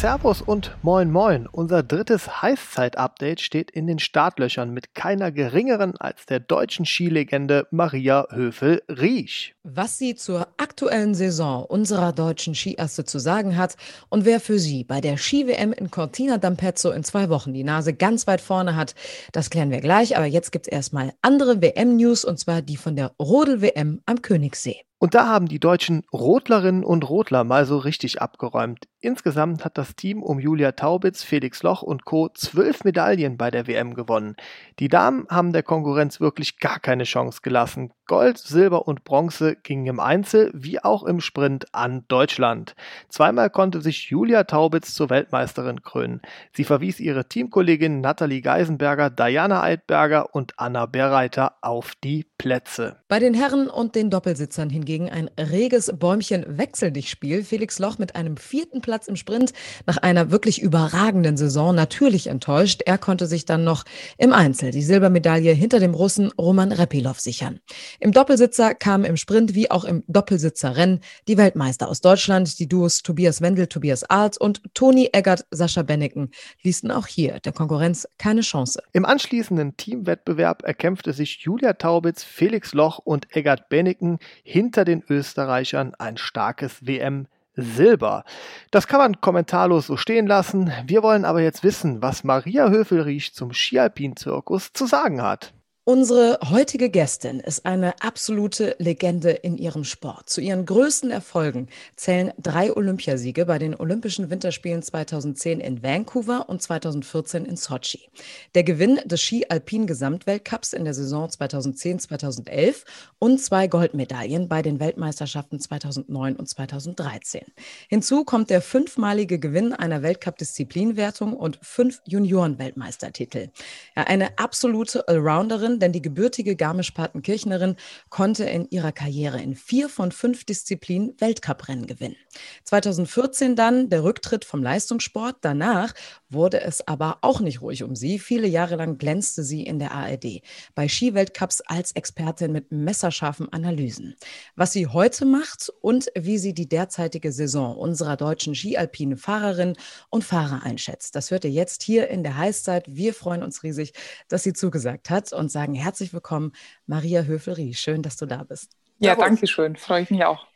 Servus und moin moin. Unser drittes Heißzeit-Update steht in den Startlöchern mit keiner geringeren als der deutschen Skilegende Maria Höfel-Riesch. Was sie zur aktuellen Saison unserer deutschen Skiasse zu sagen hat und wer für sie bei der Ski-WM in Cortina d'Ampezzo in zwei Wochen die Nase ganz weit vorne hat, das klären wir gleich. Aber jetzt gibt es erstmal andere WM-News und zwar die von der Rodel-WM am Königssee. Und da haben die deutschen Rodlerinnen und Rodler mal so richtig abgeräumt. Insgesamt hat das Team um Julia Taubitz, Felix Loch und Co. zwölf Medaillen bei der WM gewonnen. Die Damen haben der Konkurrenz wirklich gar keine Chance gelassen. Gold, Silber und Bronze gingen im Einzel wie auch im Sprint an Deutschland. Zweimal konnte sich Julia Taubitz zur Weltmeisterin krönen. Sie verwies ihre Teamkollegin Nathalie Geisenberger, Diana Altberger und Anna Berreiter auf die Plätze. Bei den Herren und den Doppelsitzern hingegen ein reges Bäumchen-Wechsel-dich-Spiel. Felix Loch mit einem vierten Platz im Sprint nach einer wirklich überragenden Saison natürlich enttäuscht. Er konnte sich dann noch im Einzel die Silbermedaille hinter dem Russen Roman Repilov sichern. Im Doppelsitzer kamen im Sprint wie auch im Doppelsitzerrennen die Weltmeister aus Deutschland, die Duos Tobias Wendel, Tobias Arlt und Toni Eggert, Sascha Benneken ließen auch hier der Konkurrenz keine Chance. Im anschließenden Teamwettbewerb erkämpfte sich Julia Taubitz, Felix Loch und Eggert Benneken hinter den Österreichern ein starkes WM Silber. Das kann man kommentarlos so stehen lassen. Wir wollen aber jetzt wissen, was Maria Höfelriesch zum Skialpin-Zirkus zu sagen hat. Unsere heutige Gästin ist eine absolute Legende in ihrem Sport. Zu ihren größten Erfolgen zählen drei Olympiasiege bei den Olympischen Winterspielen 2010 in Vancouver und 2014 in Sochi. Der Gewinn des Ski-Alpin-Gesamtweltcups in der Saison 2010-2011 und zwei Goldmedaillen bei den Weltmeisterschaften 2009 und 2013. Hinzu kommt der fünfmalige Gewinn einer Weltcup-Disziplinwertung und fünf Junioren-Weltmeistertitel. Ja, eine absolute Allrounderin, denn die gebürtige Garmisch-Partenkirchnerin konnte in ihrer Karriere in vier von fünf Disziplinen Weltcuprennen gewinnen. 2014 dann der Rücktritt vom Leistungssport. Danach wurde es aber auch nicht ruhig um sie. Viele Jahre lang glänzte sie in der ARD bei Skiweltcups als Expertin mit messerscharfen Analysen. Was sie heute macht und wie sie die derzeitige Saison unserer deutschen skialpinen Fahrerinnen und Fahrer einschätzt, das hört ihr jetzt hier in der Heißzeit. Wir freuen uns riesig, dass sie zugesagt hat und sagen herzlich willkommen, Maria Höfel-Rie. Schön, dass du da bist. Ja, danke schön. Freue ich mich auch.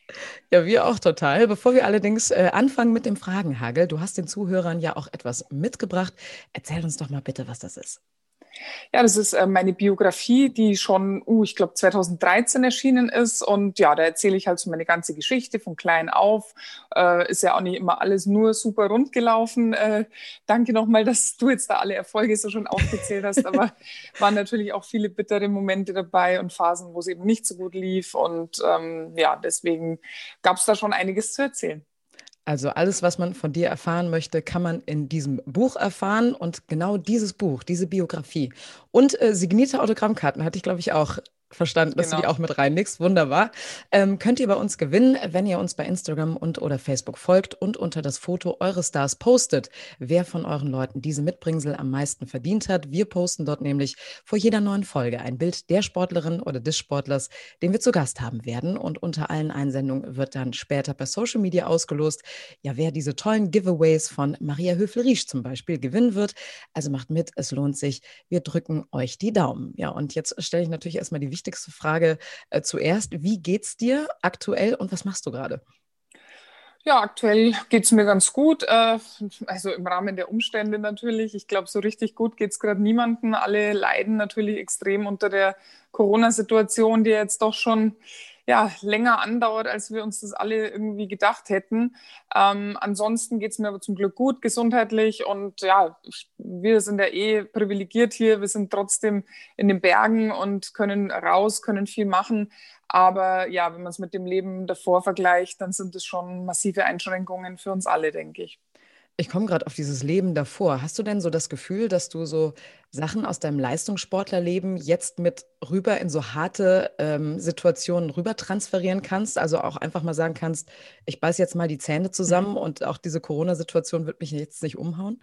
Ja, wir auch total. Bevor wir allerdings äh, anfangen mit dem Fragenhagel, du hast den Zuhörern ja auch etwas mitgebracht. Erzähl uns doch mal bitte, was das ist. Ja, das ist äh, meine Biografie, die schon, uh, ich glaube, 2013 erschienen ist. Und ja, da erzähle ich halt so meine ganze Geschichte von klein auf. Äh, ist ja auch nicht immer alles nur super rund gelaufen. Äh, danke nochmal, dass du jetzt da alle Erfolge so schon aufgezählt hast. Aber waren natürlich auch viele bittere Momente dabei und Phasen, wo es eben nicht so gut lief. Und ähm, ja, deswegen gab es da schon einiges zu erzählen. Also alles, was man von dir erfahren möchte, kann man in diesem Buch erfahren. Und genau dieses Buch, diese Biografie und äh, signierte Autogrammkarten hatte ich, glaube ich, auch verstanden, dass genau. du die genau. auch mit reinlegst. Wunderbar. Ähm, könnt ihr bei uns gewinnen, wenn ihr uns bei Instagram und oder Facebook folgt und unter das Foto eures Stars postet, wer von euren Leuten diese Mitbringsel am meisten verdient hat. Wir posten dort nämlich vor jeder neuen Folge ein Bild der Sportlerin oder des Sportlers, den wir zu Gast haben werden. Und unter allen Einsendungen wird dann später per Social Media ausgelost, ja, wer diese tollen Giveaways von Maria Höfel-Riesch zum Beispiel gewinnen wird. Also macht mit, es lohnt sich. Wir drücken euch die Daumen. Ja, und jetzt stelle ich natürlich erstmal die wichtigsten wichtigste Frage äh, zuerst. Wie geht's dir aktuell und was machst du gerade? Ja, aktuell geht es mir ganz gut. Äh, also im Rahmen der Umstände natürlich. Ich glaube, so richtig gut geht es gerade niemandem. Alle leiden natürlich extrem unter der Corona-Situation, die jetzt doch schon ja, länger andauert, als wir uns das alle irgendwie gedacht hätten. Ähm, ansonsten geht es mir aber zum Glück gut gesundheitlich und ja, wir sind ja eh privilegiert hier. Wir sind trotzdem in den Bergen und können raus, können viel machen. Aber ja, wenn man es mit dem Leben davor vergleicht, dann sind es schon massive Einschränkungen für uns alle, denke ich. Ich komme gerade auf dieses Leben davor. Hast du denn so das Gefühl, dass du so Sachen aus deinem Leistungssportlerleben jetzt mit rüber in so harte ähm, Situationen rüber transferieren kannst? Also auch einfach mal sagen kannst, ich beiß jetzt mal die Zähne zusammen mhm. und auch diese Corona-Situation wird mich jetzt nicht umhauen?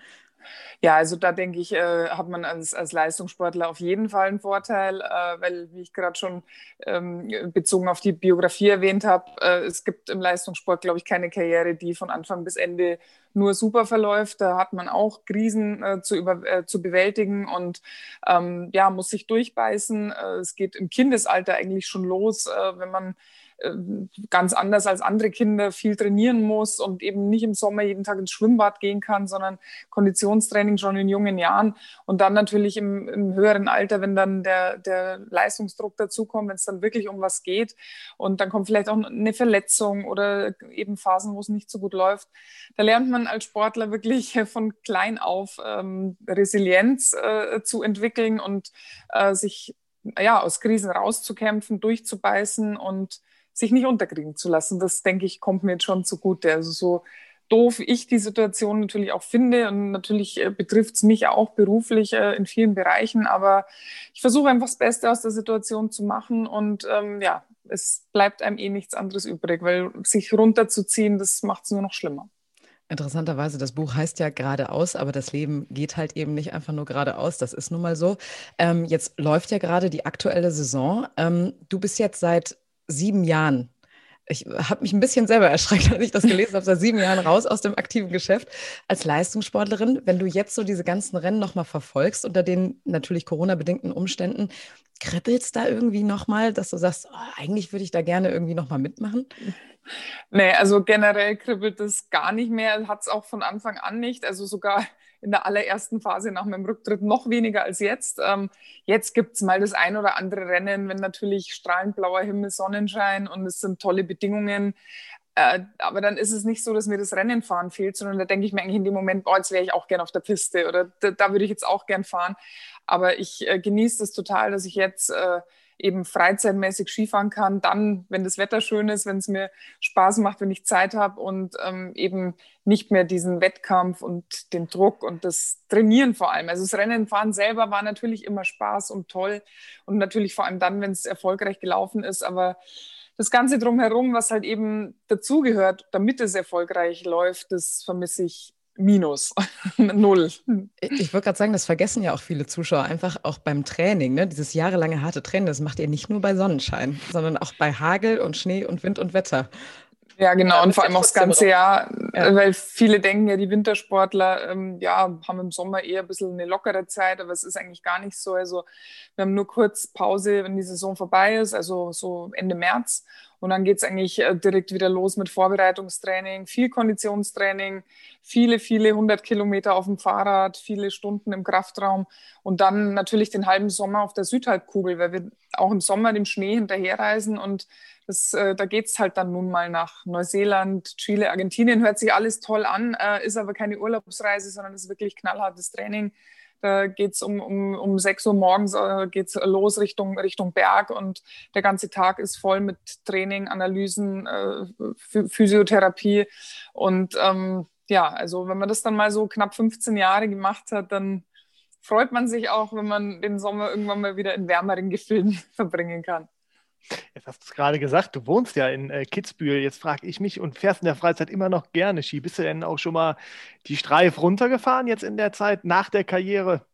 Ja, also da denke ich, äh, hat man als, als Leistungssportler auf jeden Fall einen Vorteil, äh, weil, wie ich gerade schon ähm, bezogen auf die Biografie erwähnt habe, äh, es gibt im Leistungssport, glaube ich, keine Karriere, die von Anfang bis Ende nur super verläuft. Da hat man auch Krisen äh, zu, über, äh, zu bewältigen und ähm, ja, muss sich durchbeißen. Äh, es geht im Kindesalter eigentlich schon los, wenn man äh, ganz anders als andere Kinder viel trainieren muss und eben nicht im Sommer jeden Tag ins Schwimmbad gehen kann, sondern Konditionstraining schon in jungen Jahren und dann natürlich im, im höheren Alter, wenn dann der, der Leistungsdruck dazukommt, wenn es dann wirklich um was geht und dann kommt vielleicht auch eine Verletzung oder eben Phasen, wo es nicht so gut läuft. Da lernt man als Sportler wirklich von klein auf ähm, Resilienz äh, zu entwickeln und äh, sich ja, aus Krisen rauszukämpfen, durchzubeißen und sich nicht unterkriegen zu lassen. Das, denke ich, kommt mir jetzt schon zugute. Also so doof ich die Situation natürlich auch finde und natürlich äh, betrifft es mich auch beruflich äh, in vielen Bereichen, aber ich versuche einfach das Beste aus der Situation zu machen und ähm, ja, es bleibt einem eh nichts anderes übrig, weil sich runterzuziehen, das macht es nur noch schlimmer. Interessanterweise, das Buch heißt ja geradeaus, aber das Leben geht halt eben nicht einfach nur geradeaus. Das ist nun mal so. Ähm, jetzt läuft ja gerade die aktuelle Saison. Ähm, du bist jetzt seit sieben Jahren. Ich habe mich ein bisschen selber erschreckt, als ich das gelesen habe, seit sieben Jahren raus aus dem aktiven Geschäft als Leistungssportlerin. Wenn du jetzt so diese ganzen Rennen nochmal verfolgst, unter den natürlich Corona-bedingten Umständen, kribbelst da irgendwie nochmal, dass du sagst, oh, eigentlich würde ich da gerne irgendwie nochmal mitmachen? Nee, also generell kribbelt es gar nicht mehr, hat es auch von Anfang an nicht. Also sogar in der allerersten Phase nach meinem Rücktritt noch weniger als jetzt. Ähm, jetzt gibt es mal das ein oder andere Rennen, wenn natürlich strahlend blauer Himmel, Sonnenschein und es sind tolle Bedingungen. Äh, aber dann ist es nicht so, dass mir das Rennenfahren fehlt, sondern da denke ich mir eigentlich in dem Moment, boah, jetzt wäre ich auch gern auf der Piste oder da, da würde ich jetzt auch gern fahren. Aber ich äh, genieße das total, dass ich jetzt äh, eben freizeitmäßig Skifahren kann, dann, wenn das Wetter schön ist, wenn es mir Spaß macht, wenn ich Zeit habe und ähm, eben nicht mehr diesen Wettkampf und den Druck und das Trainieren vor allem. Also das Rennenfahren selber war natürlich immer Spaß und toll. Und natürlich vor allem dann, wenn es erfolgreich gelaufen ist, aber das Ganze drumherum, was halt eben dazugehört, damit es erfolgreich läuft, das vermisse ich Minus, null. Ich wollte gerade sagen, das vergessen ja auch viele Zuschauer einfach auch beim Training. Ne? Dieses jahrelange harte Training, das macht ihr nicht nur bei Sonnenschein, sondern auch bei Hagel und Schnee und Wind und Wetter. Ja, genau. Und vor allem auch das ganze Jahr, ja. weil viele denken ja, die Wintersportler ähm, ja, haben im Sommer eher ein bisschen eine lockere Zeit, aber es ist eigentlich gar nicht so. Also wir haben nur kurz Pause, wenn die Saison vorbei ist, also so Ende März. Und dann geht es eigentlich äh, direkt wieder los mit Vorbereitungstraining, viel Konditionstraining, viele, viele hundert Kilometer auf dem Fahrrad, viele Stunden im Kraftraum und dann natürlich den halben Sommer auf der Südhalbkugel, weil wir auch im Sommer dem Schnee hinterherreisen und das, äh, da geht es halt dann nun mal nach Neuseeland, Chile, Argentinien. Hört sich alles toll an, äh, ist aber keine Urlaubsreise, sondern ist wirklich knallhartes Training. Da geht es um, um, um 6 Uhr morgens äh, geht's los Richtung, Richtung Berg und der ganze Tag ist voll mit Training, Analysen, äh, Physiotherapie. Und ähm, ja, also wenn man das dann mal so knapp 15 Jahre gemacht hat, dann freut man sich auch, wenn man den Sommer irgendwann mal wieder in wärmeren Gefilden verbringen kann. Jetzt hast du es gerade gesagt, du wohnst ja in äh, Kitzbühel. Jetzt frage ich mich und fährst in der Freizeit immer noch gerne Ski. Bist du denn auch schon mal die Streif runtergefahren jetzt in der Zeit nach der Karriere?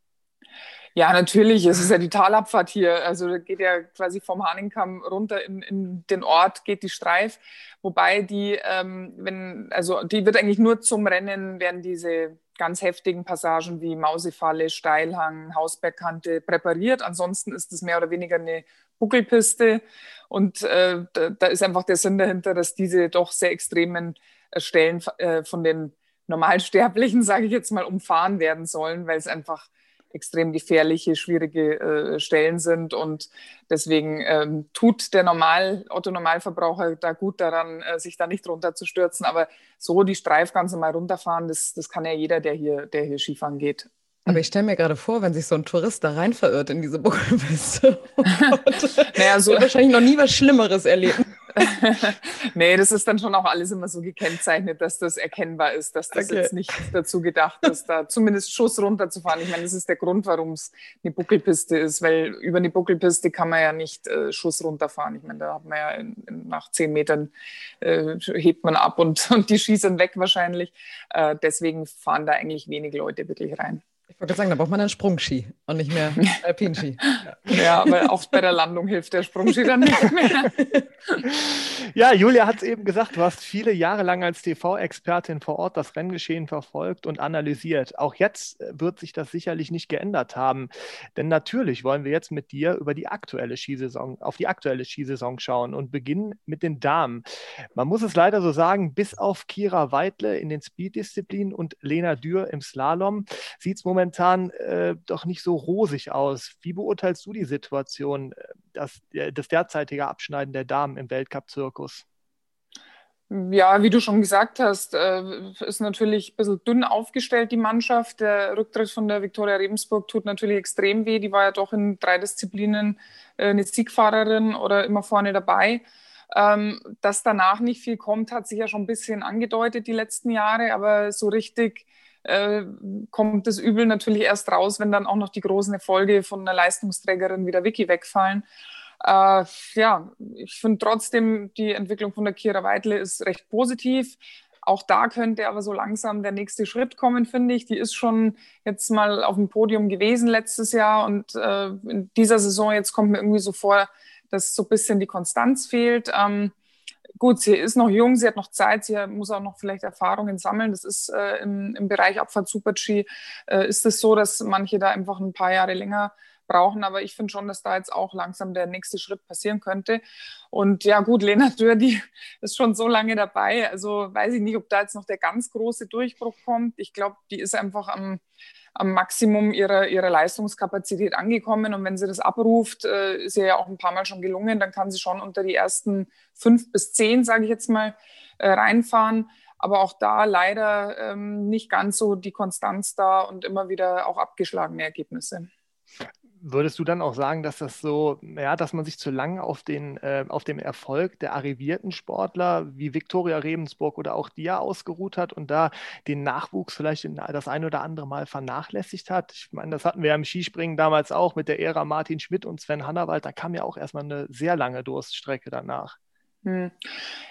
Ja, natürlich. Es ist ja die Talabfahrt hier. Also da geht ja quasi vom Haningkamm runter in, in den Ort, geht die Streif. Wobei die, ähm, wenn, also die wird eigentlich nur zum Rennen, werden diese ganz heftigen Passagen wie Mausefalle, Steilhang, Hausbergkante präpariert. Ansonsten ist es mehr oder weniger eine Buckelpiste. Und äh, da, da, ist einfach der Sinn dahinter, dass diese doch sehr extremen äh, Stellen äh, von den Normalsterblichen, sage ich jetzt mal, umfahren werden sollen, weil es einfach extrem gefährliche, schwierige äh, Stellen sind. Und deswegen ähm, tut der Normal, Otto-Normalverbraucher da gut daran, äh, sich da nicht runterzustürzen. Aber so die Streif ganz normal runterfahren, das, das kann ja jeder, der hier, der hier Skifahren geht. Aber ich stelle mir gerade vor, wenn sich so ein Tourist da rein verirrt in diese Buckelpiste. naja, so wahrscheinlich noch nie was Schlimmeres erleben. nee, das ist dann schon auch alles immer so gekennzeichnet, dass das erkennbar ist, dass das okay. jetzt nicht dazu gedacht ist, da zumindest Schuss runterzufahren. Ich meine, das ist der Grund, warum es eine Buckelpiste ist, weil über eine Buckelpiste kann man ja nicht äh, Schuss runterfahren. Ich meine, da hat man ja in, in, nach zehn Metern äh, hebt man ab und, und die schießen weg wahrscheinlich. Äh, deswegen fahren da eigentlich wenig Leute wirklich rein. Ich wollte sagen, da braucht man einen Sprungski und nicht mehr Alpinski. ja, aber auch bei der Landung hilft der Sprungski dann nicht mehr. ja, Julia hat es eben gesagt, du hast viele Jahre lang als TV-Expertin vor Ort das Renngeschehen verfolgt und analysiert. Auch jetzt äh, wird sich das sicherlich nicht geändert haben, denn natürlich wollen wir jetzt mit dir über die aktuelle Skisaison, auf die aktuelle Skisaison schauen und beginnen mit den Damen. Man muss es leider so sagen, bis auf Kira Weidle in den Speed-Disziplinen und Lena Dürr im Slalom sieht es momentan momentan äh, doch nicht so rosig aus. Wie beurteilst du die Situation, äh, das, das derzeitige Abschneiden der Damen im Weltcup-Zirkus? Ja, wie du schon gesagt hast, äh, ist natürlich ein bisschen dünn aufgestellt, die Mannschaft. Der Rücktritt von der Viktoria Rebensburg tut natürlich extrem weh. Die war ja doch in drei Disziplinen äh, eine Siegfahrerin oder immer vorne dabei. Ähm, dass danach nicht viel kommt, hat sich ja schon ein bisschen angedeutet die letzten Jahre, aber so richtig äh, kommt das Übel natürlich erst raus, wenn dann auch noch die großen Erfolge von einer Leistungsträgerin wie der Vicky wegfallen. Äh, ja, ich finde trotzdem, die Entwicklung von der Kira Weidle ist recht positiv. Auch da könnte aber so langsam der nächste Schritt kommen, finde ich. Die ist schon jetzt mal auf dem Podium gewesen letztes Jahr und äh, in dieser Saison jetzt kommt mir irgendwie so vor, dass so ein bisschen die Konstanz fehlt. Ähm, gut, sie ist noch jung, sie hat noch Zeit, sie muss auch noch vielleicht Erfahrungen sammeln. Das ist äh, im, im Bereich Abfahrt Super-G äh, ist es so, dass manche da einfach ein paar Jahre länger brauchen. Aber ich finde schon, dass da jetzt auch langsam der nächste Schritt passieren könnte. Und ja, gut, Lena Dürr, die ist schon so lange dabei. Also weiß ich nicht, ob da jetzt noch der ganz große Durchbruch kommt. Ich glaube, die ist einfach am am Maximum ihrer, ihrer Leistungskapazität angekommen. Und wenn sie das abruft, äh, ist ihr ja auch ein paar Mal schon gelungen, dann kann sie schon unter die ersten fünf bis zehn, sage ich jetzt mal, äh, reinfahren. Aber auch da leider ähm, nicht ganz so die Konstanz da und immer wieder auch abgeschlagene Ergebnisse. Würdest du dann auch sagen, dass das so, ja, dass man sich zu lange auf, den, äh, auf dem Erfolg der arrivierten Sportler wie Viktoria Rebensburg oder auch dir ausgeruht hat und da den Nachwuchs vielleicht das ein oder andere Mal vernachlässigt hat? Ich meine, das hatten wir ja im Skispringen damals auch mit der Ära Martin Schmidt und Sven Hannawald. Da kam ja auch erstmal eine sehr lange Durststrecke danach. Hm.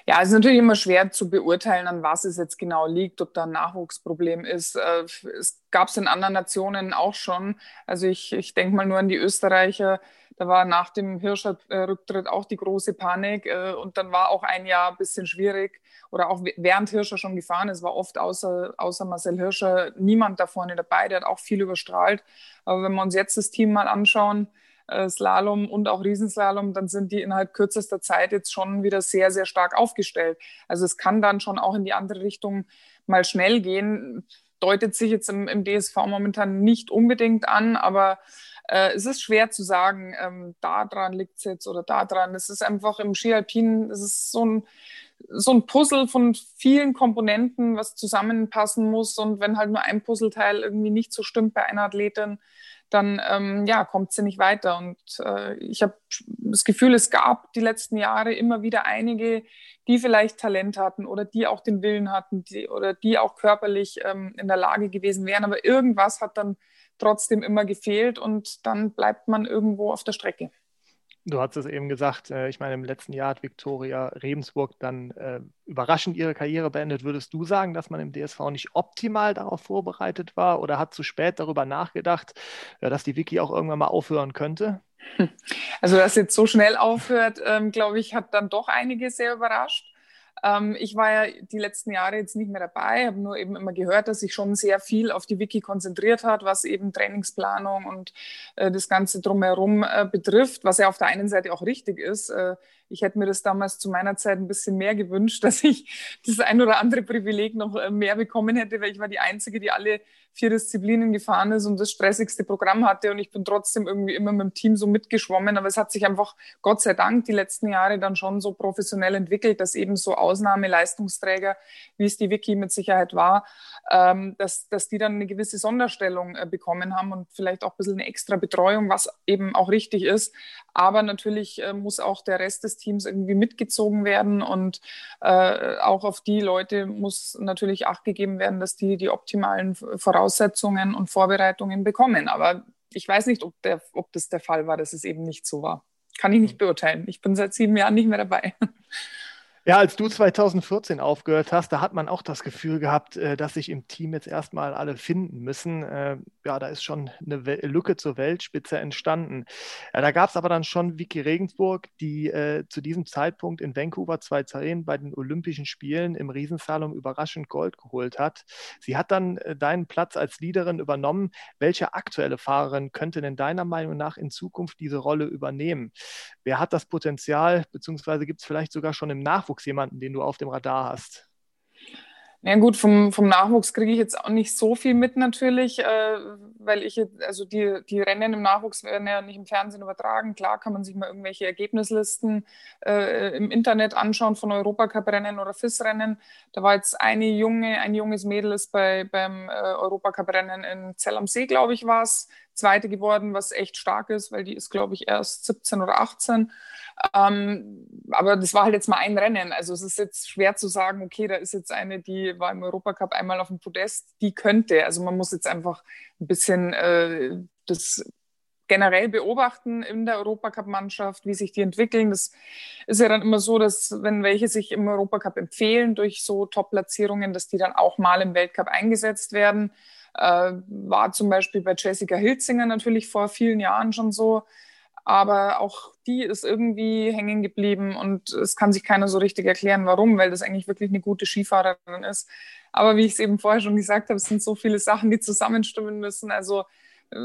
Ja, es ist natürlich immer schwer zu beurteilen, an was es jetzt genau liegt, ob da ein Nachwuchsproblem ist. Äh, es gab es in anderen Nationen auch schon. Also ich, ich denke mal nur an die Österreicher. Da war nach dem Hirscher-Rücktritt auch die große Panik äh, und dann war auch ein Jahr ein bisschen schwierig oder auch während Hirscher schon gefahren ist, war oft außer, außer Marcel Hirscher niemand da vorne dabei, der hat auch viel überstrahlt. Aber wenn wir uns jetzt das Team mal anschauen, Slalom und auch Riesenslalom, dann sind die innerhalb kürzester Zeit jetzt schon wieder sehr, sehr stark aufgestellt. Also es kann dann schon auch in die andere Richtung mal schnell gehen. Deutet sich jetzt im, im DSV momentan nicht unbedingt an, aber äh, es ist schwer zu sagen, ähm, da dran liegt es jetzt oder da dran. Es ist einfach im Ski Alpin, es ist so ein, so ein Puzzle von vielen Komponenten, was zusammenpassen muss. Und wenn halt nur ein Puzzleteil irgendwie nicht so stimmt bei einer Athletin, dann ähm, ja, kommt sie nicht weiter. Und äh, ich habe das Gefühl, es gab die letzten Jahre immer wieder einige, die vielleicht Talent hatten oder die auch den Willen hatten die, oder die auch körperlich ähm, in der Lage gewesen wären. Aber irgendwas hat dann trotzdem immer gefehlt und dann bleibt man irgendwo auf der Strecke. Du hast es eben gesagt, äh, ich meine, im letzten Jahr hat Viktoria Rebensburg dann äh, überraschend ihre Karriere beendet. Würdest du sagen, dass man im DSV nicht optimal darauf vorbereitet war oder hat zu spät darüber nachgedacht, ja, dass die Wiki auch irgendwann mal aufhören könnte? Also, dass jetzt so schnell aufhört, ähm, glaube ich, hat dann doch einige sehr überrascht. Ähm, ich war ja die letzten Jahre jetzt nicht mehr dabei, habe nur eben immer gehört, dass sich schon sehr viel auf die Wiki konzentriert hat, was eben Trainingsplanung und äh, das Ganze drumherum äh, betrifft, was ja auf der einen Seite auch richtig ist. Äh, ich hätte mir das damals zu meiner Zeit ein bisschen mehr gewünscht, dass ich das ein oder andere Privileg noch äh, mehr bekommen hätte, weil ich war die Einzige, die alle vier Disziplinen gefahren ist und das stressigste Programm hatte und ich bin trotzdem irgendwie immer mit dem Team so mitgeschwommen, aber es hat sich einfach Gott sei Dank die letzten Jahre dann schon so professionell entwickelt, dass eben so Ausnahmeleistungsträger, wie es die Wiki mit Sicherheit war, ähm, dass, dass die dann eine gewisse Sonderstellung äh, bekommen haben und vielleicht auch ein bisschen eine extra Betreuung, was eben auch richtig ist. Aber natürlich äh, muss auch der Rest des Teams irgendwie mitgezogen werden und äh, auch auf die Leute muss natürlich Acht gegeben werden, dass die die optimalen Voraussetzungen und Vorbereitungen bekommen. Aber ich weiß nicht, ob, der, ob das der Fall war, dass es eben nicht so war. Kann ich nicht beurteilen. Ich bin seit sieben Jahren nicht mehr dabei. Ja, als du 2014 aufgehört hast, da hat man auch das Gefühl gehabt, äh, dass sich im Team jetzt erstmal alle finden müssen. Äh, ja, da ist schon eine Lücke zur Weltspitze entstanden. Ja, da gab es aber dann schon Vicky Regensburg, die äh, zu diesem Zeitpunkt in Vancouver 2010 bei den Olympischen Spielen im Riesenslalom überraschend Gold geholt hat. Sie hat dann deinen Platz als Leaderin übernommen. Welche aktuelle Fahrerin könnte denn deiner Meinung nach in Zukunft diese Rolle übernehmen? Wer hat das Potenzial, beziehungsweise gibt es vielleicht sogar schon im Nachwuchs Nachwuchs jemanden, den du auf dem Radar hast? Ja gut, vom, vom Nachwuchs kriege ich jetzt auch nicht so viel mit natürlich, äh, weil ich, also die, die Rennen im Nachwuchs werden ja nicht im Fernsehen übertragen. Klar kann man sich mal irgendwelche Ergebnislisten äh, im Internet anschauen von Europacup-Rennen oder FIS-Rennen. Da war jetzt eine junge, ein junges Mädel ist bei, beim äh, Europacup-Rennen in Zell am See, glaube ich, war es, Zweite geworden, was echt stark ist, weil die ist, glaube ich, erst 17 oder 18. Ähm, aber das war halt jetzt mal ein Rennen. Also es ist jetzt schwer zu sagen, okay, da ist jetzt eine, die war im Europacup einmal auf dem Podest, die könnte. Also man muss jetzt einfach ein bisschen äh, das generell beobachten in der Europacup-Mannschaft, wie sich die entwickeln. Das ist ja dann immer so, dass wenn welche sich im Europacup empfehlen durch so Top-Platzierungen, dass die dann auch mal im Weltcup eingesetzt werden. Äh, war zum Beispiel bei Jessica Hilzinger natürlich vor vielen Jahren schon so aber auch die ist irgendwie hängen geblieben und es kann sich keiner so richtig erklären, warum, weil das eigentlich wirklich eine gute Skifahrerin ist. Aber wie ich es eben vorher schon gesagt habe, es sind so viele Sachen, die zusammenstimmen müssen. Also äh,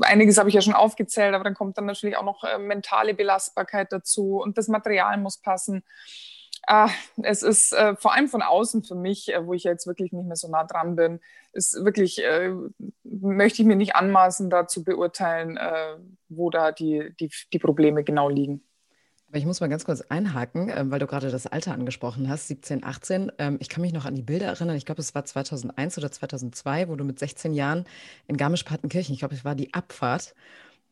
einiges habe ich ja schon aufgezählt, aber dann kommt dann natürlich auch noch äh, mentale Belastbarkeit dazu und das Material muss passen. Ah, es ist äh, vor allem von außen für mich, äh, wo ich jetzt wirklich nicht mehr so nah dran bin, ist wirklich, äh, möchte ich mir nicht anmaßen, da zu beurteilen, äh, wo da die, die, die Probleme genau liegen. Aber ich muss mal ganz kurz einhaken, äh, weil du gerade das Alter angesprochen hast, 17, 18. Ähm, ich kann mich noch an die Bilder erinnern. Ich glaube, es war 2001 oder 2002, wo du mit 16 Jahren in Garmisch-Partenkirchen, ich glaube, es war die Abfahrt,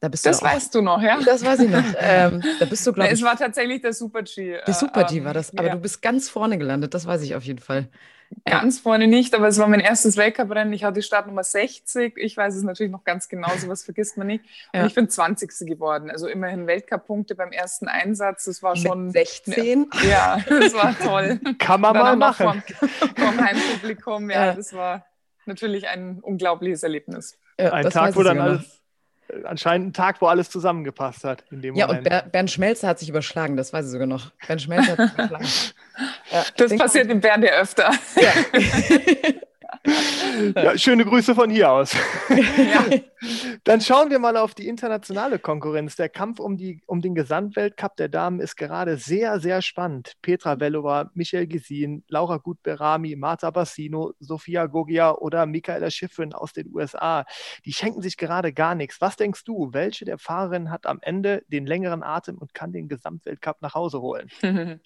da bist das du weißt du noch, ja? Das weiß ich noch. Ähm, da bist du, glaube ich. Es war tatsächlich der Super-G. Der Super-G äh, war das, aber ja. du bist ganz vorne gelandet, das weiß ich auf jeden Fall. Ganz ja. vorne nicht, aber es war mein erstes Weltcuprennen. Ich hatte Startnummer 60. Ich weiß es natürlich noch ganz genau, sowas vergisst man nicht. Und ja. ich bin 20. geworden. Also immerhin Weltcup-Punkte beim ersten Einsatz. Das war schon. Mit 16? Ja, das war toll. Kann man mal machen. Vom, vom Heimpublikum, ja, das war natürlich ein unglaubliches Erlebnis. ein Tag, wo dann alles anscheinend ein Tag, wo alles zusammengepasst hat in dem ja, Moment. Und Bernd Schmelzer hat sich überschlagen, das weiß ich sogar noch. Bernd Schmelzer hat sich überschlagen. Ja, das passiert dem Bernd ja öfter. Ja. ja, schöne Grüße von hier aus. Ja. Dann schauen wir mal auf die internationale Konkurrenz. Der Kampf um, die, um den Gesamtweltcup der Damen ist gerade sehr, sehr spannend. Petra Vellova, Michelle Gesin, Laura Gutberami, Marta Bassino, Sofia Gogia oder Michaela Schiffrin aus den USA. Die schenken sich gerade gar nichts. Was denkst du, welche der Fahrerinnen hat am Ende den längeren Atem und kann den Gesamtweltcup nach Hause holen?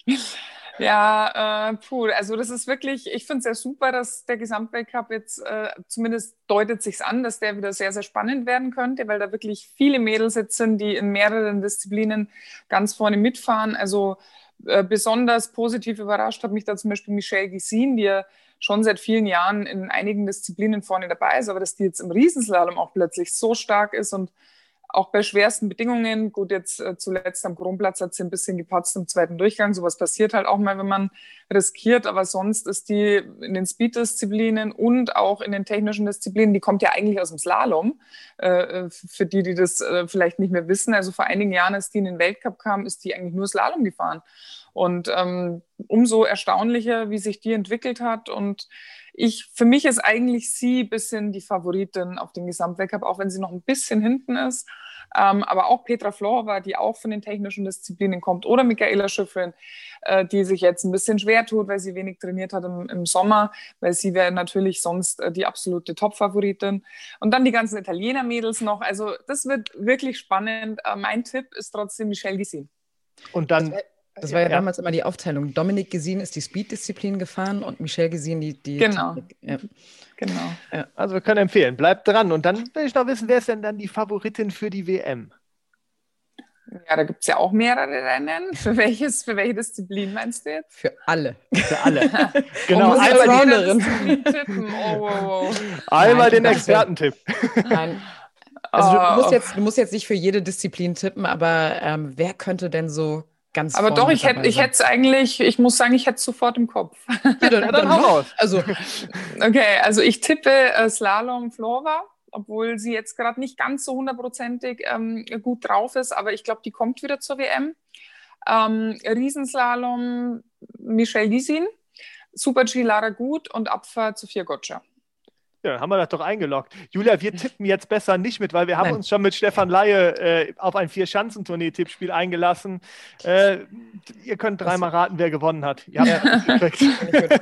Ja, äh, puh, also das ist wirklich, ich finde es sehr super, dass der Gesamtweltcup jetzt äh, zumindest deutet sich an, dass der wieder sehr, sehr spannend werden könnte, weil da wirklich viele Mädels sitzen, die in mehreren Disziplinen ganz vorne mitfahren. Also äh, besonders positiv überrascht hat mich da zum Beispiel Michelle Gisin, die ja schon seit vielen Jahren in einigen Disziplinen vorne dabei ist, aber dass die jetzt im Riesenslalom auch plötzlich so stark ist und auch bei schwersten Bedingungen, gut, jetzt äh, zuletzt am Kronplatz hat sie ein bisschen gepatzt im zweiten Durchgang. Sowas passiert halt auch mal, wenn man riskiert. Aber sonst ist die in den Speed-Disziplinen und auch in den technischen Disziplinen, die kommt ja eigentlich aus dem Slalom. Äh, äh für die, die das äh, vielleicht nicht mehr wissen. Also vor einigen Jahren, als die in den Weltcup kam, ist die eigentlich nur Slalom gefahren. Und ähm, umso erstaunlicher, wie sich die entwickelt hat. Und ich, für mich ist eigentlich sie ein bisschen die Favoritin auf den Gesamtweltcup, auch wenn sie noch ein bisschen hinten ist. Ähm, aber auch Petra Florova, die auch von den technischen Disziplinen kommt, oder Michaela Schifrin, äh, die sich jetzt ein bisschen schwer tut, weil sie wenig trainiert hat im, im Sommer, weil sie wäre natürlich sonst äh, die absolute Top-Favoritin. Und dann die ganzen Italiener-Mädels noch. Also das wird wirklich spannend. Äh, mein Tipp ist trotzdem Michelle Gisin. Und dann das war ja, ja, damals immer die Aufteilung. Dominik Gesin ist die Speed-Disziplin gefahren und Michelle Gesin die, die Genau. Ja. Genau. Ja, also wir können empfehlen, bleibt dran. Und dann will ich noch wissen, wer ist denn dann die Favoritin für die WM? Ja, da gibt es ja auch mehrere Rennen. Für welches, für welche Disziplin meinst du jetzt? Für alle. Für alle. genau, muss einmal, tippen. Oh, wow, wow. einmal Nein, den Expertentipp. Nein. Also du Oh, musst, oh. jetzt, du musst jetzt nicht für jede Disziplin tippen, aber ähm, wer könnte denn so ganz Aber doch, ich hätte ich hätte es eigentlich, ich muss sagen, ich hätte es sofort im Kopf. Ja, dann, dann hau raus. Also Okay, also ich tippe äh, Slalom Flora, obwohl sie jetzt gerade nicht ganz so hundertprozentig ähm, gut drauf ist, aber ich glaube, die kommt wieder zur WM. Ähm, Riesenslalom Michelle Lisin, Super-G Lara Gut und Abfahrt Sophia Gotcha. Ja, dann haben wir das doch eingeloggt. Julia, wir tippen jetzt besser nicht mit, weil wir haben Nein. uns schon mit Stefan Laie äh, auf ein Vier-Schanzentournee-Tippspiel eingelassen. Äh, ihr könnt dreimal raten, wer gewonnen hat. Ja. gekriegt.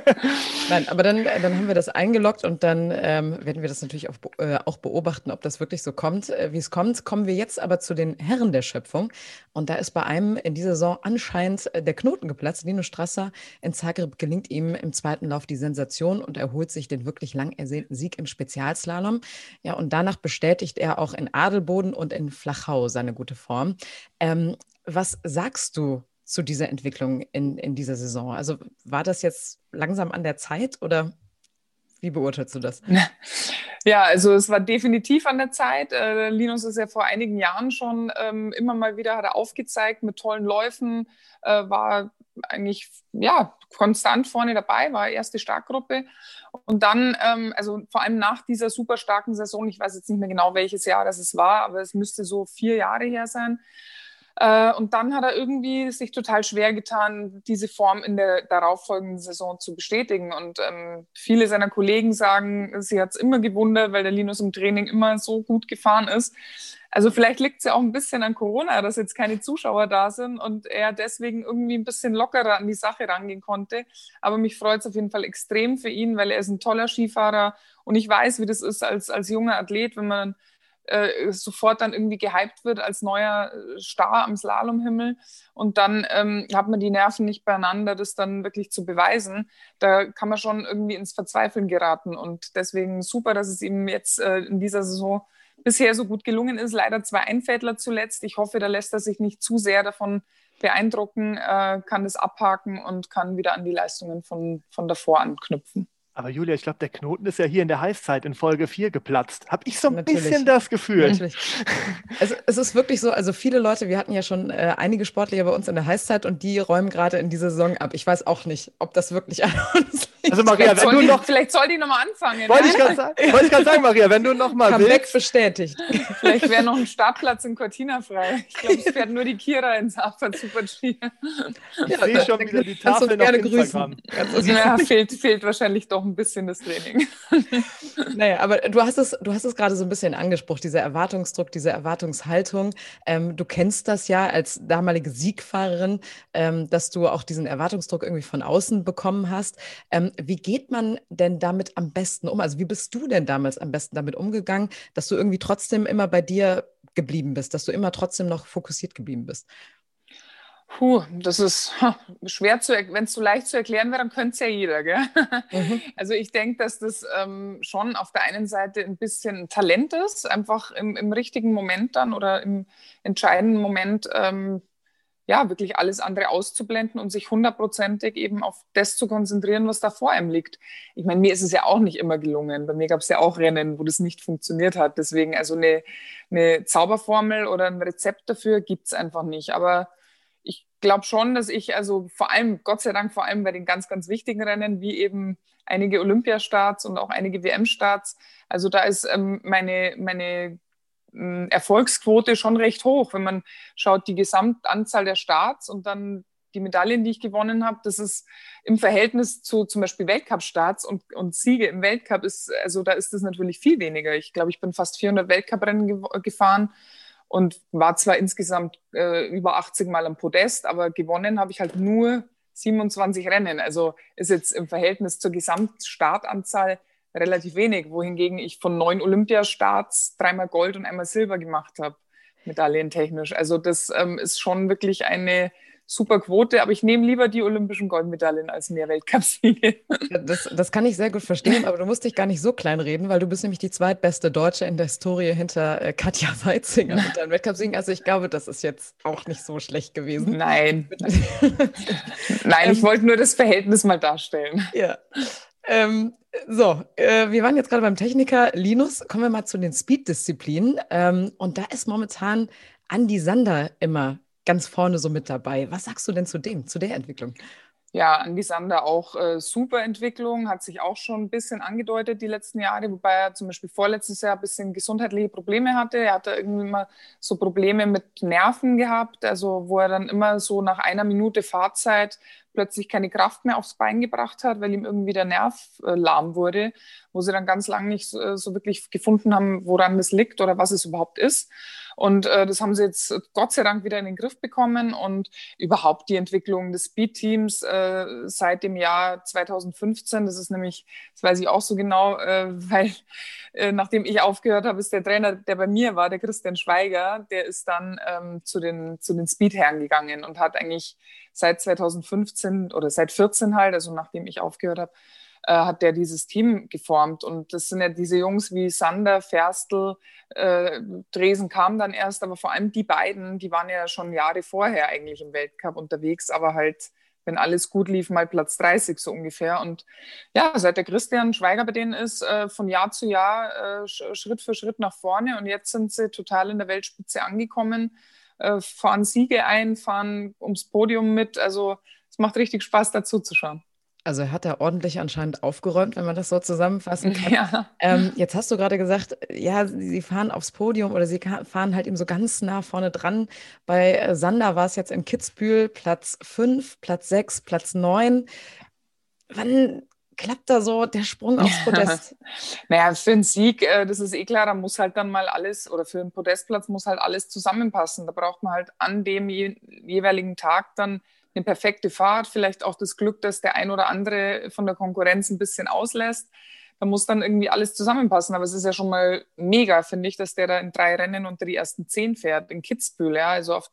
Nein, aber dann, dann haben wir das eingeloggt und dann ähm, werden wir das natürlich auch, äh, auch beobachten, ob das wirklich so kommt, äh, wie es kommt. Kommen wir jetzt aber zu den Herren der Schöpfung. Und da ist bei einem in dieser Saison anscheinend äh, der Knoten geplatzt. Lino Strasser in Zagreb gelingt ihm im zweiten Lauf die Sensation und er holt sich den wirklich lang ersehnten Sieg im Spezialslalom. Ja, und danach bestätigt er auch in Adelboden und in Flachau seine gute Form. Ähm, was sagst du zu dieser Entwicklung in, in dieser Saison? Also war das jetzt langsam an der Zeit oder wie beurteilst du das? Ja, also es war definitiv an der Zeit. Äh, Linus ist ja vor einigen Jahren schon ähm, immer mal wieder hat er aufgezeigt mit tollen Läufen, äh, war eigentlich ja konstant vorne dabei, war erste Startgruppe. Und dann, ähm, also vor allem nach dieser super starken Saison, ich weiß jetzt nicht mehr genau, welches Jahr das war, aber es müsste so vier Jahre her sein. Äh, und dann hat er irgendwie sich total schwer getan, diese Form in der darauffolgenden Saison zu bestätigen. Und ähm, viele seiner Kollegen sagen, sie hat es immer gewundert, weil der Linus im Training immer so gut gefahren ist. Also vielleicht liegt es ja auch ein bisschen an Corona, dass jetzt keine Zuschauer da sind und er deswegen irgendwie ein bisschen lockerer an die Sache rangehen konnte. Aber mich freut es auf jeden Fall extrem für ihn, weil er ist ein toller Skifahrer und ich weiß, wie das ist als, als junger Athlet, wenn man äh, sofort dann irgendwie gehypt wird als neuer äh, Star am Slalomhimmel und dann ähm, hat man die Nerven nicht beieinander, das dann wirklich zu beweisen. Da kann man schon irgendwie ins Verzweifeln geraten und deswegen super, dass es ihm jetzt äh, in dieser Saison bisher so gut gelungen ist. Leider zwei Einfädler zuletzt. Ich hoffe, da lässt er sich nicht zu sehr davon beeindrucken, äh, kann das abhaken und kann wieder an die Leistungen von, von davor anknüpfen. Aber Julia, ich glaube, der Knoten ist ja hier in der Heißzeit in Folge 4 geplatzt. Habe ich so ein Natürlich. bisschen das Gefühl. Natürlich. Es, es ist wirklich so, also viele Leute, wir hatten ja schon äh, einige Sportler bei uns in der Heißzeit und die räumen gerade in dieser Saison ab. Ich weiß auch nicht, ob das wirklich an uns liegt. Also Maria, Vielleicht wenn soll, du die, noch, vielleicht soll die nochmal anfangen. wollte ne? ich gerade sagen, wollte ich gerade sagen, Maria, wenn du noch mal Comeback willst, bestätigt. Vielleicht wäre noch ein Startplatz in Cortina frei. Ich glaube, es fährt nur die Kira ins Abfahrt Super G. ich sehe schon wieder die Tafel gerne auf Instagram. grüßen. Ja, fehlt, fehlt wahrscheinlich doch ein bisschen das Training. Naja, aber du hast es, du hast es gerade so ein bisschen angesprochen, dieser Erwartungsdruck, diese Erwartungshaltung. Ähm, du kennst das ja als damalige Siegfahrerin, ähm, dass du auch diesen Erwartungsdruck irgendwie von außen bekommen hast. Ähm, wie geht man denn damit am besten um? Also wie bist du denn damals am besten damit umgegangen, dass du irgendwie trotzdem immer bei dir geblieben bist, dass du immer trotzdem noch fokussiert geblieben bist? Puh, das ist schwer zu, wenn es so leicht zu erklären wäre, dann könnte es ja jeder, gell? Mhm. Also ich denke, dass das ähm, schon auf der einen Seite ein bisschen Talent ist, einfach im, im richtigen Moment dann oder im entscheidenden Moment ähm, ja wirklich alles andere auszublenden und sich hundertprozentig eben auf das zu konzentrieren, was da vor einem liegt. Ich meine, mir ist es ja auch nicht immer gelungen. Bei mir gab es ja auch Rennen, wo das nicht funktioniert hat. Deswegen also eine, eine Zauberformel oder ein Rezept dafür gibt es einfach nicht. Aber glaube schon, dass ich also vor allem, Gott sei Dank, vor allem bei den ganz, ganz wichtigen Rennen, wie eben einige Olympiastarts und auch einige WM-Starts, also da ist ähm, meine, meine ähm, Erfolgsquote schon recht hoch. Wenn man schaut, die Gesamtanzahl der Starts und dann die Medaillen, die ich gewonnen habe, das ist im Verhältnis zu zum Beispiel Weltcup-Starts und, und Siege im Weltcup ist, also da ist das natürlich viel weniger. Ich glaube, ich bin fast 400 Weltcuprennen ge gefahren und war zwar insgesamt äh, über 80 Mal am Podest, aber gewonnen habe ich halt nur 27 Rennen. Also ist jetzt im Verhältnis zur Gesamtstartanzahl relativ wenig, wohingegen ich von neun Olympiastarts dreimal Gold und einmal Silber gemacht habe, medaillentechnisch. Also das ähm, ist schon wirklich eine super Quote, aber ich nehme lieber die olympischen Goldmedaillen als mehr Weltcupsiege. Das, das kann ich sehr gut verstehen, aber du musst dich gar nicht so klein reden, weil du bist nämlich die zweitbeste Deutsche in der Historie hinter äh, Katja Weitzinger mit deinen Weltcupsiegen. Also ich glaube, das ist jetzt auch nicht so schlecht gewesen. Nein. Nein, ich ähm, wollte nur das Verhältnis mal darstellen. Ja. Ähm, so, äh, wir waren jetzt gerade beim Techniker Linus. Kommen wir mal zu den Speed-Disziplinen. Ähm, und da ist momentan Andi Sander immer ganz vorne so mit dabei. Was sagst du denn zu dem, zu der Entwicklung? Ja, Andi Sander auch äh, super Entwicklung, hat sich auch schon ein bisschen angedeutet die letzten Jahre, wobei er zum Beispiel vorletztes Jahr ein bisschen gesundheitliche Probleme hatte. Er hatte irgendwie immer so Probleme mit Nerven gehabt, also wo er dann immer so nach einer Minute Fahrzeit plötzlich keine Kraft mehr aufs Bein gebracht hat, weil ihm irgendwie der Nerv äh, lahm wurde, wo sie dann ganz lange nicht äh, so wirklich gefunden haben, woran das liegt oder was es überhaupt ist. Und äh, das haben sie jetzt Gott sei Dank wieder in den Griff bekommen und überhaupt die Entwicklung des Speed-Teams äh, seit dem Jahr 2015, das ist nämlich, das weiß ich auch so genau, äh, weil äh, nachdem ich aufgehört habe, ist der Trainer, der bei mir war, der Christian Schweiger, der ist dann ähm, zu den, zu den Speed-Herren gegangen und hat eigentlich seit 2015 oder seit 14 halt, also nachdem ich aufgehört habe, äh, hat der dieses Team geformt. Und das sind ja diese Jungs wie Sander, Ferstl, äh, Dresen kam dann erst, aber vor allem die beiden, die waren ja schon Jahre vorher eigentlich im Weltcup unterwegs, aber halt wenn alles gut lief, mal Platz 30 so ungefähr. Und ja, seit der Christian Schweiger bei denen ist, äh, von Jahr zu Jahr äh, Schritt für Schritt nach vorne. Und jetzt sind sie total in der Weltspitze angekommen, äh, fahren Siege ein, fahren ums Podium mit. Also es macht richtig Spaß, dazu zu schauen. Also er hat da ordentlich anscheinend aufgeräumt, wenn man das so zusammenfassen kann. Ja. Ähm, jetzt hast du gerade gesagt, ja, sie fahren aufs Podium oder sie fahren halt eben so ganz nah vorne dran. Bei äh, Sander war es jetzt in Kitzbühel Platz 5, Platz 6, Platz 9. Wann klappt da so der Sprung aufs Podest? naja, für einen Sieg, äh, das ist eh klar, da muss halt dann mal alles, oder für einen Podestplatz muss halt alles zusammenpassen. Da braucht man halt an dem jeweiligen Tag dann eine perfekte Fahrt, vielleicht auch das Glück, dass der ein oder andere von der Konkurrenz ein bisschen auslässt. Da muss dann irgendwie alles zusammenpassen. Aber es ist ja schon mal mega, finde ich, dass der da in drei Rennen unter die ersten zehn fährt, in Kitzbühel, ja, also auf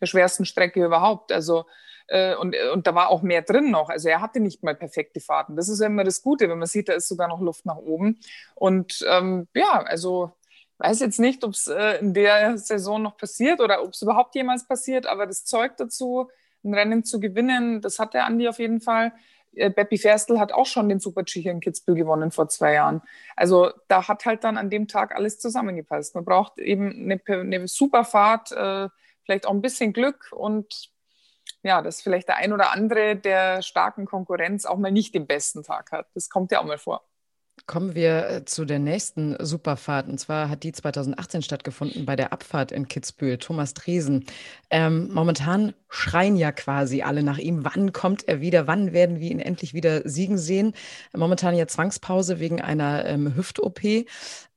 der schwersten Strecke überhaupt. Also äh, und, und da war auch mehr drin noch. Also er hatte nicht mal perfekte Fahrten. Das ist ja immer das Gute, wenn man sieht, da ist sogar noch Luft nach oben. Und ähm, ja, also weiß jetzt nicht, ob es äh, in der Saison noch passiert oder ob es überhaupt jemals passiert, aber das Zeug dazu, ein Rennen zu gewinnen. Das hat der Andi auf jeden Fall. Äh, Beppi Ferstl hat auch schon den Super-G hier in Kitzbühel gewonnen vor zwei Jahren. Also da hat halt dann an dem Tag alles zusammengepasst. Man braucht eben eine, eine super Fahrt, äh, vielleicht auch ein bisschen Glück und ja, dass vielleicht der ein oder andere der starken Konkurrenz auch mal nicht den besten Tag hat. Das kommt ja auch mal vor. Kommen wir äh, zu der nächsten Superfahrt. Und zwar hat die 2018 stattgefunden bei der Abfahrt in Kitzbühel. Thomas Dresen. Ähm, momentan schreien ja quasi alle nach ihm. Wann kommt er wieder? Wann werden wir ihn endlich wieder siegen sehen? Momentan ja Zwangspause wegen einer ähm, Hüft-OP.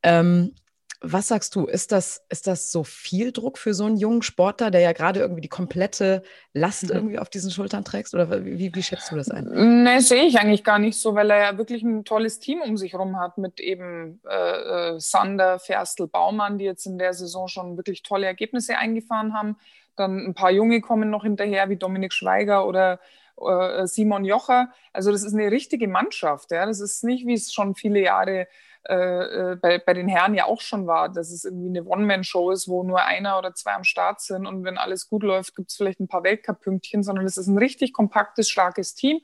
Ähm, was sagst du? Ist das, ist das so viel Druck für so einen jungen Sportler, der ja gerade irgendwie die komplette Last mhm. irgendwie auf diesen Schultern trägst? Oder wie, wie schätzt du das ein? Ne, sehe ich eigentlich gar nicht so, weil er ja wirklich ein tolles Team um sich herum hat mit eben äh, äh, Sander, Ferstl, Baumann, die jetzt in der Saison schon wirklich tolle Ergebnisse eingefahren haben. Dann ein paar Junge kommen noch hinterher, wie Dominik Schweiger oder äh, Simon Jocher. Also das ist eine richtige Mannschaft. Ja? Das ist nicht, wie es schon viele Jahre äh, äh, bei, bei den Herren ja auch schon war, dass es irgendwie eine One-Man-Show ist, wo nur einer oder zwei am Start sind und wenn alles gut läuft, gibt es vielleicht ein paar Weltcup-Pünktchen, sondern es ist ein richtig kompaktes, starkes Team.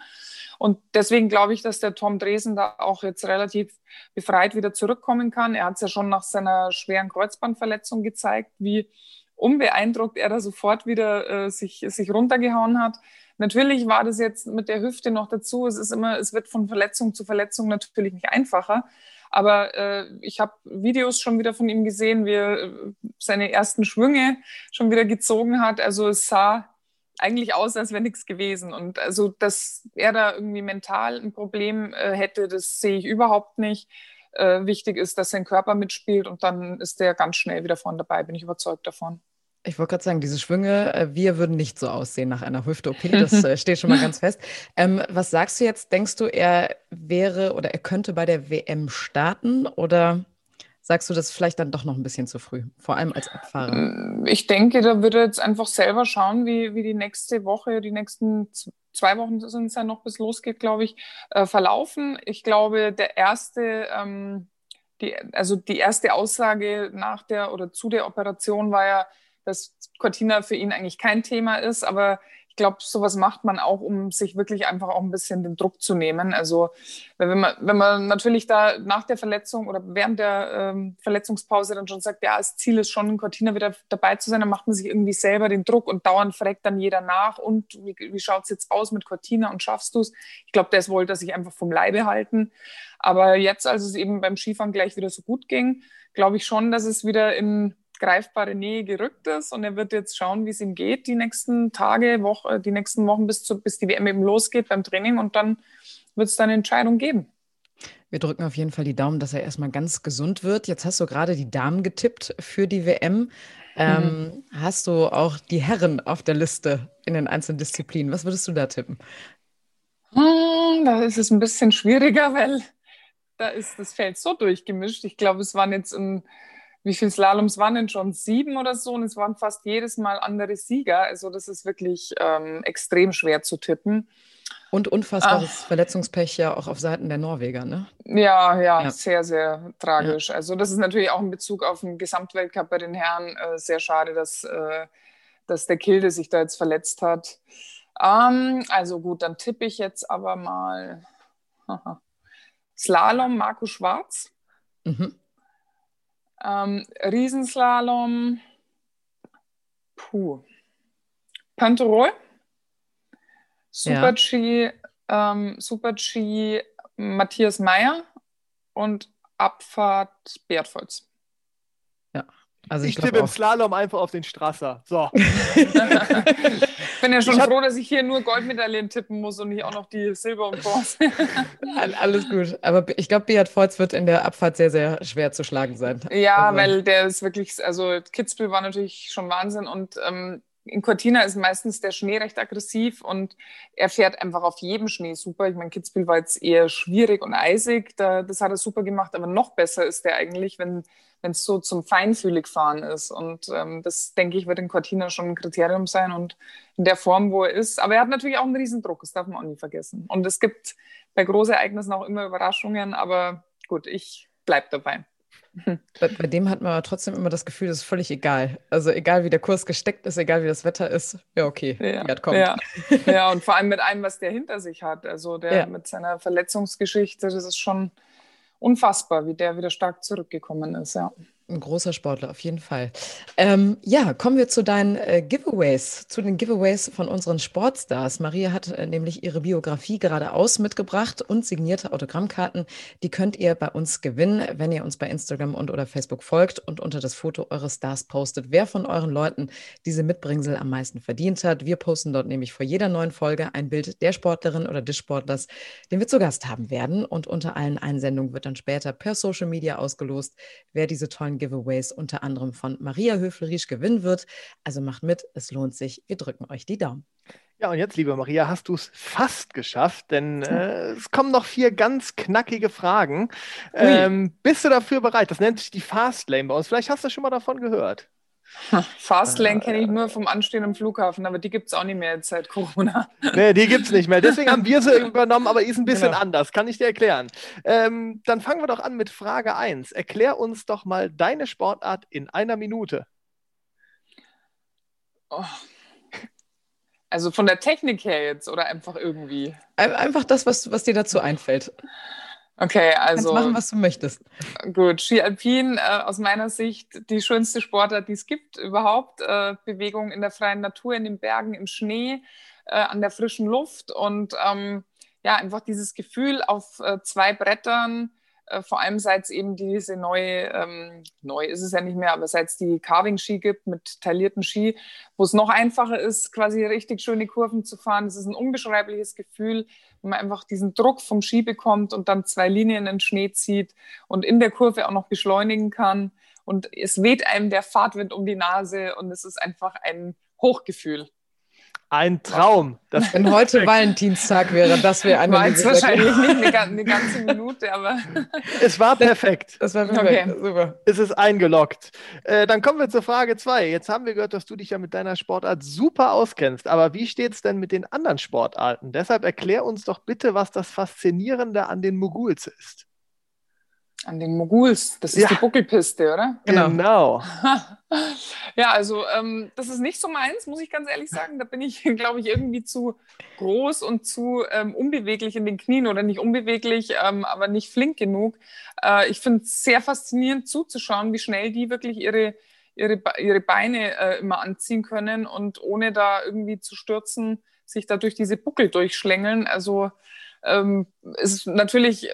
Und deswegen glaube ich, dass der Tom Dresen da auch jetzt relativ befreit wieder zurückkommen kann. Er hat es ja schon nach seiner schweren Kreuzbandverletzung gezeigt, wie unbeeindruckt er da sofort wieder äh, sich, sich runtergehauen hat. Natürlich war das jetzt mit der Hüfte noch dazu. Es ist immer, es wird von Verletzung zu Verletzung natürlich nicht einfacher. Aber äh, ich habe Videos schon wieder von ihm gesehen, wie er äh, seine ersten Schwünge schon wieder gezogen hat. Also es sah eigentlich aus, als wäre nichts gewesen. Und also, dass er da irgendwie mental ein Problem äh, hätte, das sehe ich überhaupt nicht. Äh, wichtig ist, dass sein Körper mitspielt und dann ist der ganz schnell wieder vorne dabei, bin ich überzeugt davon. Ich wollte gerade sagen, diese Schwünge, äh, wir würden nicht so aussehen nach einer Hüfte-OP. Das äh, steht schon mal ganz fest. Ähm, was sagst du jetzt? Denkst du, er wäre oder er könnte bei der WM starten oder sagst du das vielleicht dann doch noch ein bisschen zu früh, vor allem als Abfahrer? Mm, ich denke, da wird er jetzt einfach selber schauen, wie, wie die nächste Woche, die nächsten zwei Wochen sind es ja noch, bis losgeht, glaube ich, äh, verlaufen. Ich glaube, der erste, ähm, die, also die erste Aussage nach der oder zu der Operation war ja, dass Cortina für ihn eigentlich kein Thema ist, aber ich glaube, sowas macht man auch, um sich wirklich einfach auch ein bisschen den Druck zu nehmen. Also wenn man, wenn man natürlich da nach der Verletzung oder während der ähm, Verletzungspause dann schon sagt, ja, das Ziel ist schon, Cortina wieder dabei zu sein, dann macht man sich irgendwie selber den Druck und dauernd fragt dann jeder nach und wie, wie schaut es jetzt aus mit Cortina und schaffst du es? Ich glaube, das wollte sich einfach vom Leibe halten. Aber jetzt, als es eben beim Skifahren gleich wieder so gut ging, glaube ich schon, dass es wieder in greifbare Nähe gerückt ist und er wird jetzt schauen, wie es ihm geht die nächsten Tage, Woche, die nächsten Wochen bis, zu, bis die WM eben losgeht beim Training und dann wird es dann eine Entscheidung geben. Wir drücken auf jeden Fall die Daumen, dass er erstmal ganz gesund wird. Jetzt hast du gerade die Damen getippt für die WM. Ähm, mhm. Hast du auch die Herren auf der Liste in den einzelnen Disziplinen? Was würdest du da tippen? Hm, da ist es ein bisschen schwieriger, weil da ist das Feld so durchgemischt. Ich glaube, es waren jetzt ein wie viele Slaloms waren denn schon? Sieben oder so und es waren fast jedes Mal andere Sieger. Also das ist wirklich ähm, extrem schwer zu tippen. Und unfassbares Ach. Verletzungspech ja auch auf Seiten der Norweger, ne? Ja, ja, ja. sehr, sehr tragisch. Ja. Also das ist natürlich auch in Bezug auf den Gesamtweltcup bei den Herren äh, sehr schade, dass, äh, dass der Kilde sich da jetzt verletzt hat. Ähm, also gut, dann tippe ich jetzt aber mal Slalom Marco Schwarz. Mhm. Ähm, Riesenslalom. Puh. Panterol. Super-G, ja. ähm, Super-G Matthias Meyer und Abfahrt Bertholz. Also ich, ich tippe im Slalom einfach auf den Strasser. So. ich bin ja schon froh, dass ich hier nur Goldmedaillen tippen muss und nicht auch noch die Silber und Bronze. Alles gut. Aber ich glaube, Beat Volz wird in der Abfahrt sehr, sehr schwer zu schlagen sein. Ja, also. weil der ist wirklich, also Kitzbühel war natürlich schon Wahnsinn und ähm, in Cortina ist meistens der Schnee recht aggressiv und er fährt einfach auf jedem Schnee super. Ich meine, Kitzbühel war jetzt eher schwierig und eisig, da, das hat er super gemacht, aber noch besser ist der eigentlich, wenn es so zum feinfühlig fahren ist. Und ähm, das, denke ich, wird in Cortina schon ein Kriterium sein und in der Form, wo er ist. Aber er hat natürlich auch einen Riesendruck, das darf man auch nie vergessen. Und es gibt bei Großereignissen auch immer Überraschungen, aber gut, ich bleibe dabei. Bei, bei, dem hat man aber trotzdem immer das Gefühl, das ist völlig egal. Also egal, wie der Kurs gesteckt ist, egal wie das Wetter ist, ja okay, ja, kommt. Ja. ja, und vor allem mit allem, was der hinter sich hat. Also der ja. mit seiner Verletzungsgeschichte, das ist schon unfassbar, wie der wieder stark zurückgekommen ist, ja. Ein großer Sportler, auf jeden Fall. Ähm, ja, kommen wir zu deinen äh, Giveaways, zu den Giveaways von unseren Sportstars. Maria hat äh, nämlich ihre Biografie geradeaus mitgebracht und signierte Autogrammkarten. Die könnt ihr bei uns gewinnen, wenn ihr uns bei Instagram und oder Facebook folgt und unter das Foto eures Stars postet, wer von euren Leuten diese Mitbringsel am meisten verdient hat. Wir posten dort nämlich vor jeder neuen Folge ein Bild der Sportlerin oder des Sportlers, den wir zu Gast haben werden. Und unter allen Einsendungen wird dann später per Social Media ausgelost, wer diese tollen tollen Giveaways unter anderem von Maria Höfel-Riesch gewinnen wird. Also macht mit, es lohnt sich. Wir drücken euch die Daumen. Ja, und jetzt, liebe Maria, hast du es fast geschafft, denn äh, es kommen noch vier ganz knackige Fragen. Ähm, bist du dafür bereit? Das nennt sich die Fastlane bei uns. Vielleicht hast du schon mal davon gehört. Fastlane kenne ich nur vom Anstehen am Flughafen, aber die gibt es auch nicht mehr seit Corona. Nee, die gibt es nicht mehr. Deswegen haben wir sie übernommen, aber ist ein bisschen genau. anders. Kann ich dir erklären. Ähm, dann fangen wir doch an mit Frage 1. Erklär uns doch mal deine Sportart in einer Minute. Oh. Also von der Technik her jetzt oder einfach irgendwie? Einfach das, was, was dir dazu einfällt. Okay, also. Kannst machen, was du möchtest. Gut, Ski Alpin äh, aus meiner Sicht die schönste Sportart, die es gibt überhaupt. Äh, Bewegung in der freien Natur, in den Bergen, im Schnee, äh, an der frischen Luft und ähm, ja, einfach dieses Gefühl auf äh, zwei Brettern äh, vor allem seit es eben diese neue, ähm, neu ist es ja nicht mehr, aber seit es die Carving-Ski gibt mit taillierten Ski, wo es noch einfacher ist, quasi richtig schöne Kurven zu fahren. Das ist ein unbeschreibliches Gefühl, wenn man einfach diesen Druck vom Ski bekommt und dann zwei Linien in den Schnee zieht und in der Kurve auch noch beschleunigen kann. Und es weht einem der Fahrtwind um die Nase und es ist einfach ein Hochgefühl. Ein Traum. Das Wenn heute Valentinstag wäre, das wäre eine War jetzt wahrscheinlich nicht eine, eine, ganze Minute, aber. Es war perfekt. Das war perfekt. Okay. Super. Es ist eingeloggt. Äh, dann kommen wir zur Frage 2. Jetzt haben wir gehört, dass du dich ja mit deiner Sportart super auskennst. Aber wie steht es denn mit den anderen Sportarten? Deshalb erklär uns doch bitte, was das Faszinierende an den Moguls ist. An den Moguls, das ist ja. die Buckelpiste, oder? Genau. genau. ja, also ähm, das ist nicht so meins, muss ich ganz ehrlich sagen. Da bin ich, glaube ich, irgendwie zu groß und zu ähm, unbeweglich in den Knien oder nicht unbeweglich, ähm, aber nicht flink genug. Äh, ich finde es sehr faszinierend zuzuschauen, wie schnell die wirklich ihre, ihre, ihre Beine äh, immer anziehen können und ohne da irgendwie zu stürzen, sich da durch diese Buckel durchschlängeln. Also ähm, ist natürlich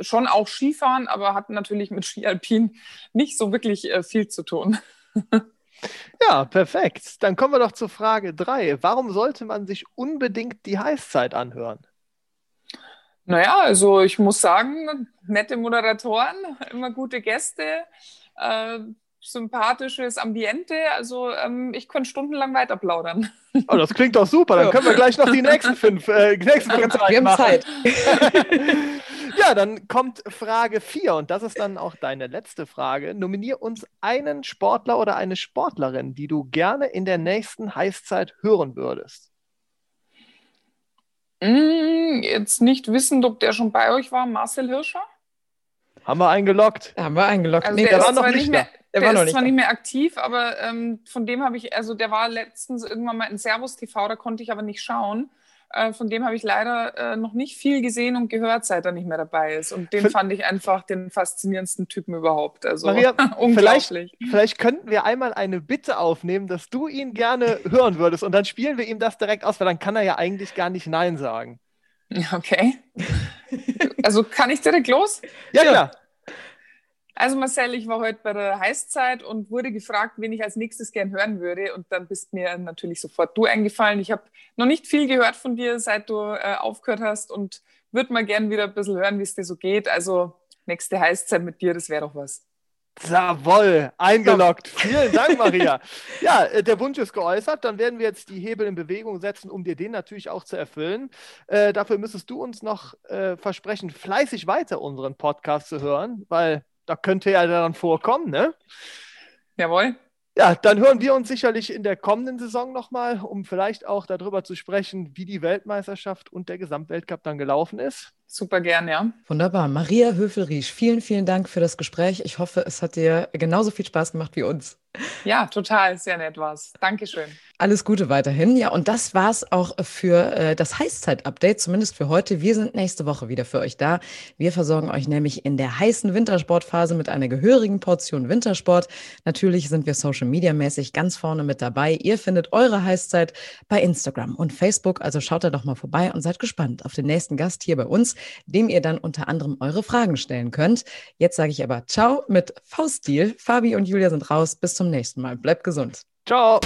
schon auch Skifahren, aber hat natürlich mit Skialpin nicht so wirklich äh, viel zu tun. ja, perfekt. Dann kommen wir doch zur Frage 3. Warum sollte man sich unbedingt die Heißzeit anhören? Naja, also ich muss sagen, nette Moderatoren, immer gute Gäste. Äh, sympathisches Ambiente. Also ähm, ich könnte stundenlang weiter plaudern. Oh, das klingt doch super. Dann können wir gleich noch die nächsten fünf, äh, nächsten fünf Wir haben machen. Zeit. Ja, dann kommt Frage 4 und das ist dann auch deine letzte Frage. Nominier uns einen Sportler oder eine Sportlerin, die du gerne in der nächsten Heißzeit hören würdest. Mm, jetzt nicht wissend, ob der schon bei euch war, Marcel Hirscher? Haben wir eingeloggt? Haben wir eingeloggt. Also nee, der, der war noch nicht mehr. Der, der ist nicht zwar nicht mehr aktiv, aber ähm, von dem habe ich, also der war letztens irgendwann mal in Servus TV, da konnte ich aber nicht schauen. Äh, von dem habe ich leider äh, noch nicht viel gesehen und gehört, seit er nicht mehr dabei ist. Und den Für fand ich einfach den faszinierendsten Typen überhaupt. Also Maria, vielleicht, vielleicht könnten wir einmal eine Bitte aufnehmen, dass du ihn gerne hören würdest und dann spielen wir ihm das direkt aus, weil dann kann er ja eigentlich gar nicht Nein sagen. Okay. also kann ich direkt los? Ja, klar. Also Marcel, ich war heute bei der Heißzeit und wurde gefragt, wen ich als nächstes gern hören würde. Und dann bist mir natürlich sofort du eingefallen. Ich habe noch nicht viel gehört von dir, seit du äh, aufgehört hast und würde mal gern wieder ein bisschen hören, wie es dir so geht. Also nächste Heißzeit mit dir, das wäre doch was. Jawohl, eingeloggt. Vielen Dank, Maria. ja, äh, der Wunsch ist geäußert. Dann werden wir jetzt die Hebel in Bewegung setzen, um dir den natürlich auch zu erfüllen. Äh, dafür müsstest du uns noch äh, versprechen, fleißig weiter unseren Podcast zu hören, weil da könnte ja dann vorkommen, ne? Jawohl. Ja, dann hören wir uns sicherlich in der kommenden Saison nochmal, um vielleicht auch darüber zu sprechen, wie die Weltmeisterschaft und der Gesamtweltcup dann gelaufen ist. Super gern, ja. Wunderbar. Maria Höfelriesch, vielen, vielen Dank für das Gespräch. Ich hoffe, es hat dir genauso viel Spaß gemacht wie uns. Ja, total, sehr nett war's. Dankeschön. Alles Gute weiterhin. Ja, und das war's auch für äh, das Heißzeit-Update, zumindest für heute. Wir sind nächste Woche wieder für euch da. Wir versorgen euch nämlich in der heißen Wintersportphase mit einer gehörigen Portion Wintersport. Natürlich sind wir Social Media mäßig ganz vorne mit dabei. Ihr findet eure Heißzeit bei Instagram und Facebook. Also schaut da doch mal vorbei und seid gespannt auf den nächsten Gast hier bei uns, dem ihr dann unter anderem eure Fragen stellen könnt. Jetzt sage ich aber Ciao mit Fauststil. Fabi und Julia sind raus. Bis zum nächsten Mal. Bleibt gesund. Ciao.